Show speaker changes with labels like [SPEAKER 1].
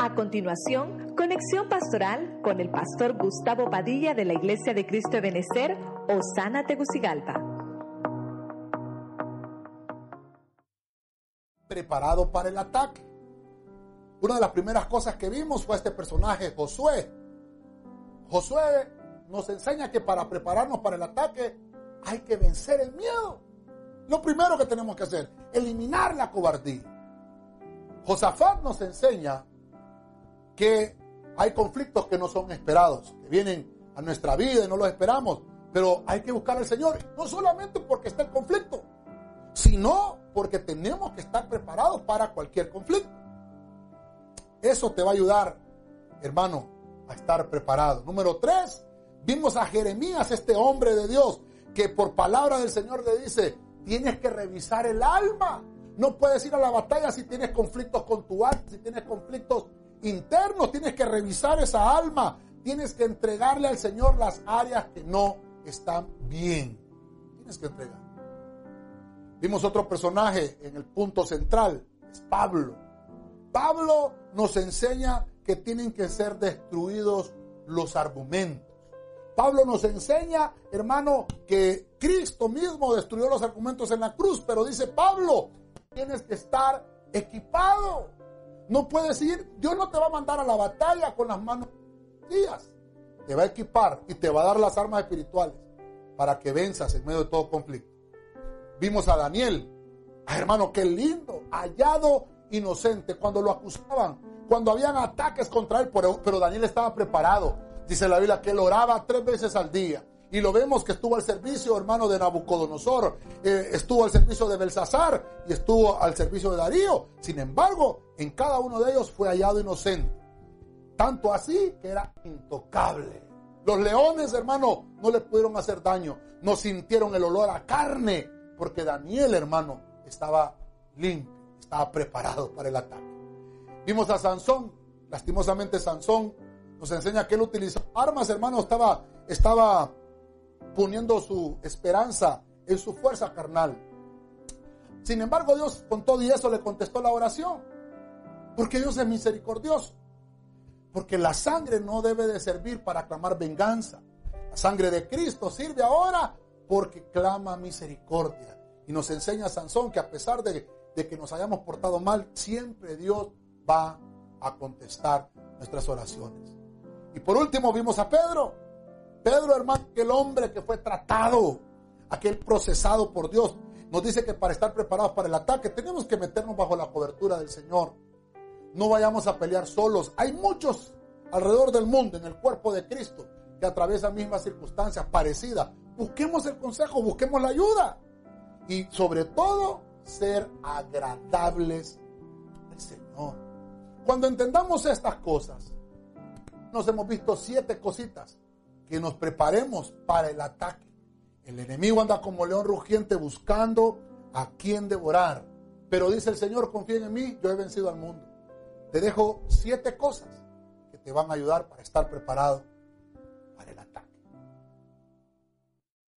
[SPEAKER 1] A continuación, conexión pastoral con el pastor Gustavo Padilla de la Iglesia de Cristo de Benecer, Osana Tegucigalpa.
[SPEAKER 2] Preparado para el ataque. Una de las primeras cosas que vimos fue este personaje, Josué. Josué nos enseña que para prepararnos para el ataque hay que vencer el miedo. Lo primero que tenemos que hacer, eliminar la cobardía. Josafat nos enseña que hay conflictos que no son esperados, que vienen a nuestra vida y no los esperamos, pero hay que buscar al Señor, no solamente porque está el conflicto, sino porque tenemos que estar preparados para cualquier conflicto. Eso te va a ayudar, hermano, a estar preparado. Número tres, vimos a Jeremías, este hombre de Dios, que por palabra del Señor le dice, tienes que revisar el alma. No puedes ir a la batalla si tienes conflictos con tu alma, si tienes conflictos internos, tienes que revisar esa alma, tienes que entregarle al Señor las áreas que no están bien. Tienes que entregar. Vimos otro personaje en el punto central, es Pablo. Pablo nos enseña que tienen que ser destruidos los argumentos. Pablo nos enseña, hermano, que Cristo mismo destruyó los argumentos en la cruz, pero dice Pablo, tienes que estar equipado. No puedes ir, Dios no te va a mandar a la batalla con las manos días. Te va a equipar y te va a dar las armas espirituales para que venzas en medio de todo conflicto. Vimos a Daniel, hermano, qué lindo, hallado inocente, cuando lo acusaban, cuando habían ataques contra él, pero Daniel estaba preparado Dice la Biblia que él oraba tres veces al día. Y lo vemos que estuvo al servicio, hermano, de Nabucodonosor, eh, estuvo al servicio de Belsasar y estuvo al servicio de Darío. Sin embargo, en cada uno de ellos fue hallado inocente. Tanto así que era intocable. Los leones, hermano, no le pudieron hacer daño. No sintieron el olor a carne. Porque Daniel, hermano, estaba limpio, estaba preparado para el ataque. Vimos a Sansón. Lastimosamente Sansón nos enseña que él utilizó armas, hermano, estaba, estaba poniendo su esperanza en su fuerza carnal. Sin embargo, Dios con todo y eso le contestó la oración. Porque Dios es misericordioso. Porque la sangre no debe de servir para clamar venganza. La sangre de Cristo sirve ahora porque clama misericordia. Y nos enseña Sansón que a pesar de, de que nos hayamos portado mal, siempre Dios va a contestar nuestras oraciones. Y por último vimos a Pedro. Pedro, hermano, aquel hombre que fue tratado, aquel procesado por Dios. Nos dice que para estar preparados para el ataque tenemos que meternos bajo la cobertura del Señor. No vayamos a pelear solos. Hay muchos alrededor del mundo en el cuerpo de Cristo que atraviesan mismas circunstancias parecidas. Busquemos el consejo, busquemos la ayuda. Y sobre todo, ser agradables al Señor. Cuando entendamos estas cosas, nos hemos visto siete cositas que nos preparemos para el ataque. El enemigo anda como león rugiente buscando a quien devorar. Pero dice el Señor, confíen en mí, yo he vencido al mundo. Te dejo siete cosas que te van a ayudar para estar preparado